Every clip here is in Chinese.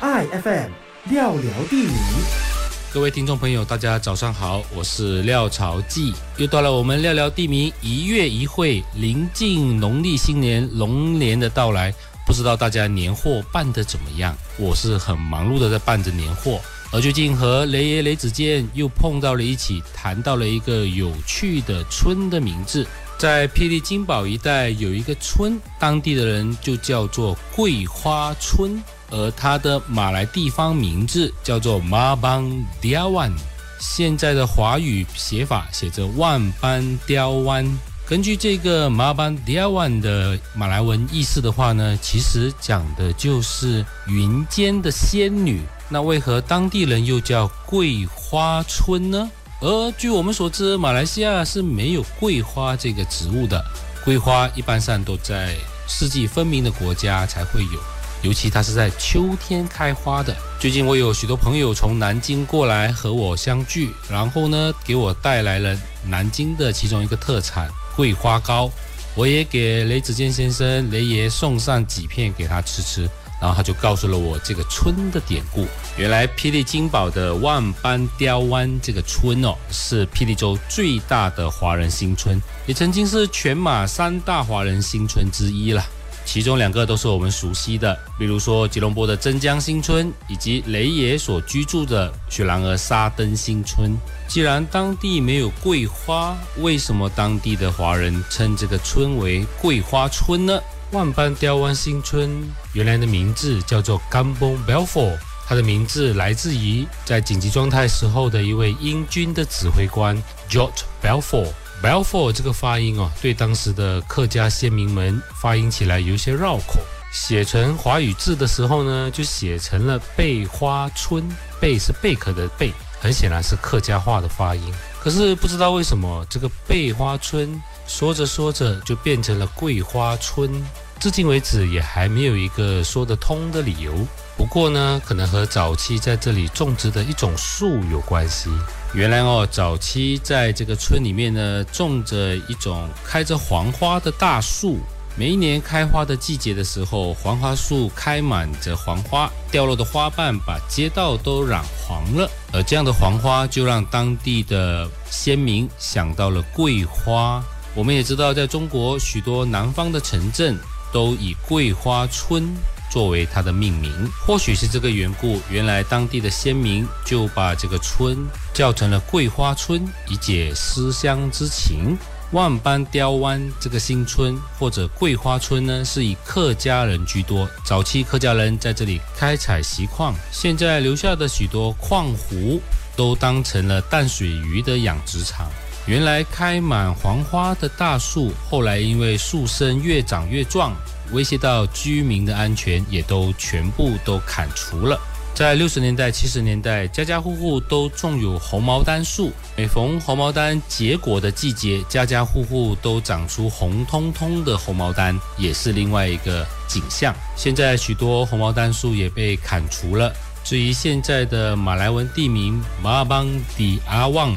爱 FM 廖聊地名，各位听众朋友，大家早上好，我是廖朝记，又到了我们廖聊地名一月一会，临近农历新年龙年的到来，不知道大家年货办得怎么样？我是很忙碌的在办着年货，而最近和雷爷雷子健又碰到了一起，谈到了一个有趣的村的名字。在霹雳金宝一带有一个村，当地的人就叫做桂花村，而它的马来地方名字叫做马邦刁湾。现在的华语写法写着万般刁湾。根据这个马邦刁湾的马来文意思的话呢，其实讲的就是云间的仙女。那为何当地人又叫桂花村呢？而据我们所知，马来西亚是没有桂花这个植物的。桂花一般上都在四季分明的国家才会有，尤其它是在秋天开花的。最近我有许多朋友从南京过来和我相聚，然后呢，给我带来了南京的其中一个特产桂花糕。我也给雷子健先生雷爷送上几片给他吃吃。然后他就告诉了我这个村的典故。原来霹雳金宝的万般刁湾这个村哦，是霹雳州最大的华人新村，也曾经是全马三大华人新村之一了。其中两个都是我们熟悉的，比如说吉隆坡的真江新村，以及雷爷所居住的雪兰莪沙登新村。既然当地没有桂花，为什么当地的华人称这个村为桂花村呢？万般刁湾新村原来的名字叫做 Gambo Balfour，它的名字来自于在紧急状态时候的一位英军的指挥官 George Belfour。Belfour 这个发音哦，对当时的客家先民们发音起来有些绕口，写成华语字的时候呢，就写成了贝花村。贝是贝壳的贝，很显然是客家话的发音。可是不知道为什么这个贝花村。说着说着就变成了桂花村，至今为止也还没有一个说得通的理由。不过呢，可能和早期在这里种植的一种树有关系。原来哦，早期在这个村里面呢，种着一种开着黄花的大树。每一年开花的季节的时候，黄花树开满着黄花，掉落的花瓣把街道都染黄了。而这样的黄花就让当地的先民想到了桂花。我们也知道，在中国许多南方的城镇都以桂花村作为它的命名。或许是这个缘故，原来当地的先民就把这个村叫成了桂花村，以解思乡之情。万般刁湾这个新村或者桂花村呢，是以客家人居多。早期客家人在这里开采锡矿，现在留下的许多矿湖都当成了淡水鱼的养殖场。原来开满黄花的大树，后来因为树身越长越壮，威胁到居民的安全，也都全部都砍除了。在六十年代、七十年代，家家户户都种有红毛丹树。每逢红毛丹结果的季节，家家户户都长出红彤彤的红毛丹，也是另外一个景象。现在许多红毛丹树也被砍除了。至于现在的马来文地名马邦迪阿旺。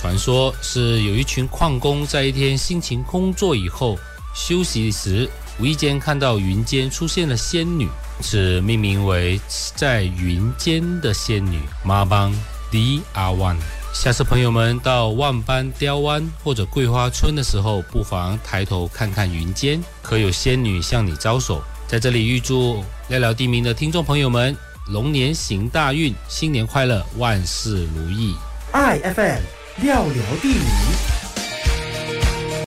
传说是有一群矿工在一天辛勤工作以后休息时，无意间看到云间出现了仙女，是命名为在云间的仙女妈邦迪阿万。下次朋友们到万般刁湾或者桂花村的时候，不妨抬头看看云间，可有仙女向你招手。在这里预祝聊聊地名的听众朋友们龙年行大运，新年快乐，万事如意。i FM。聊聊地理。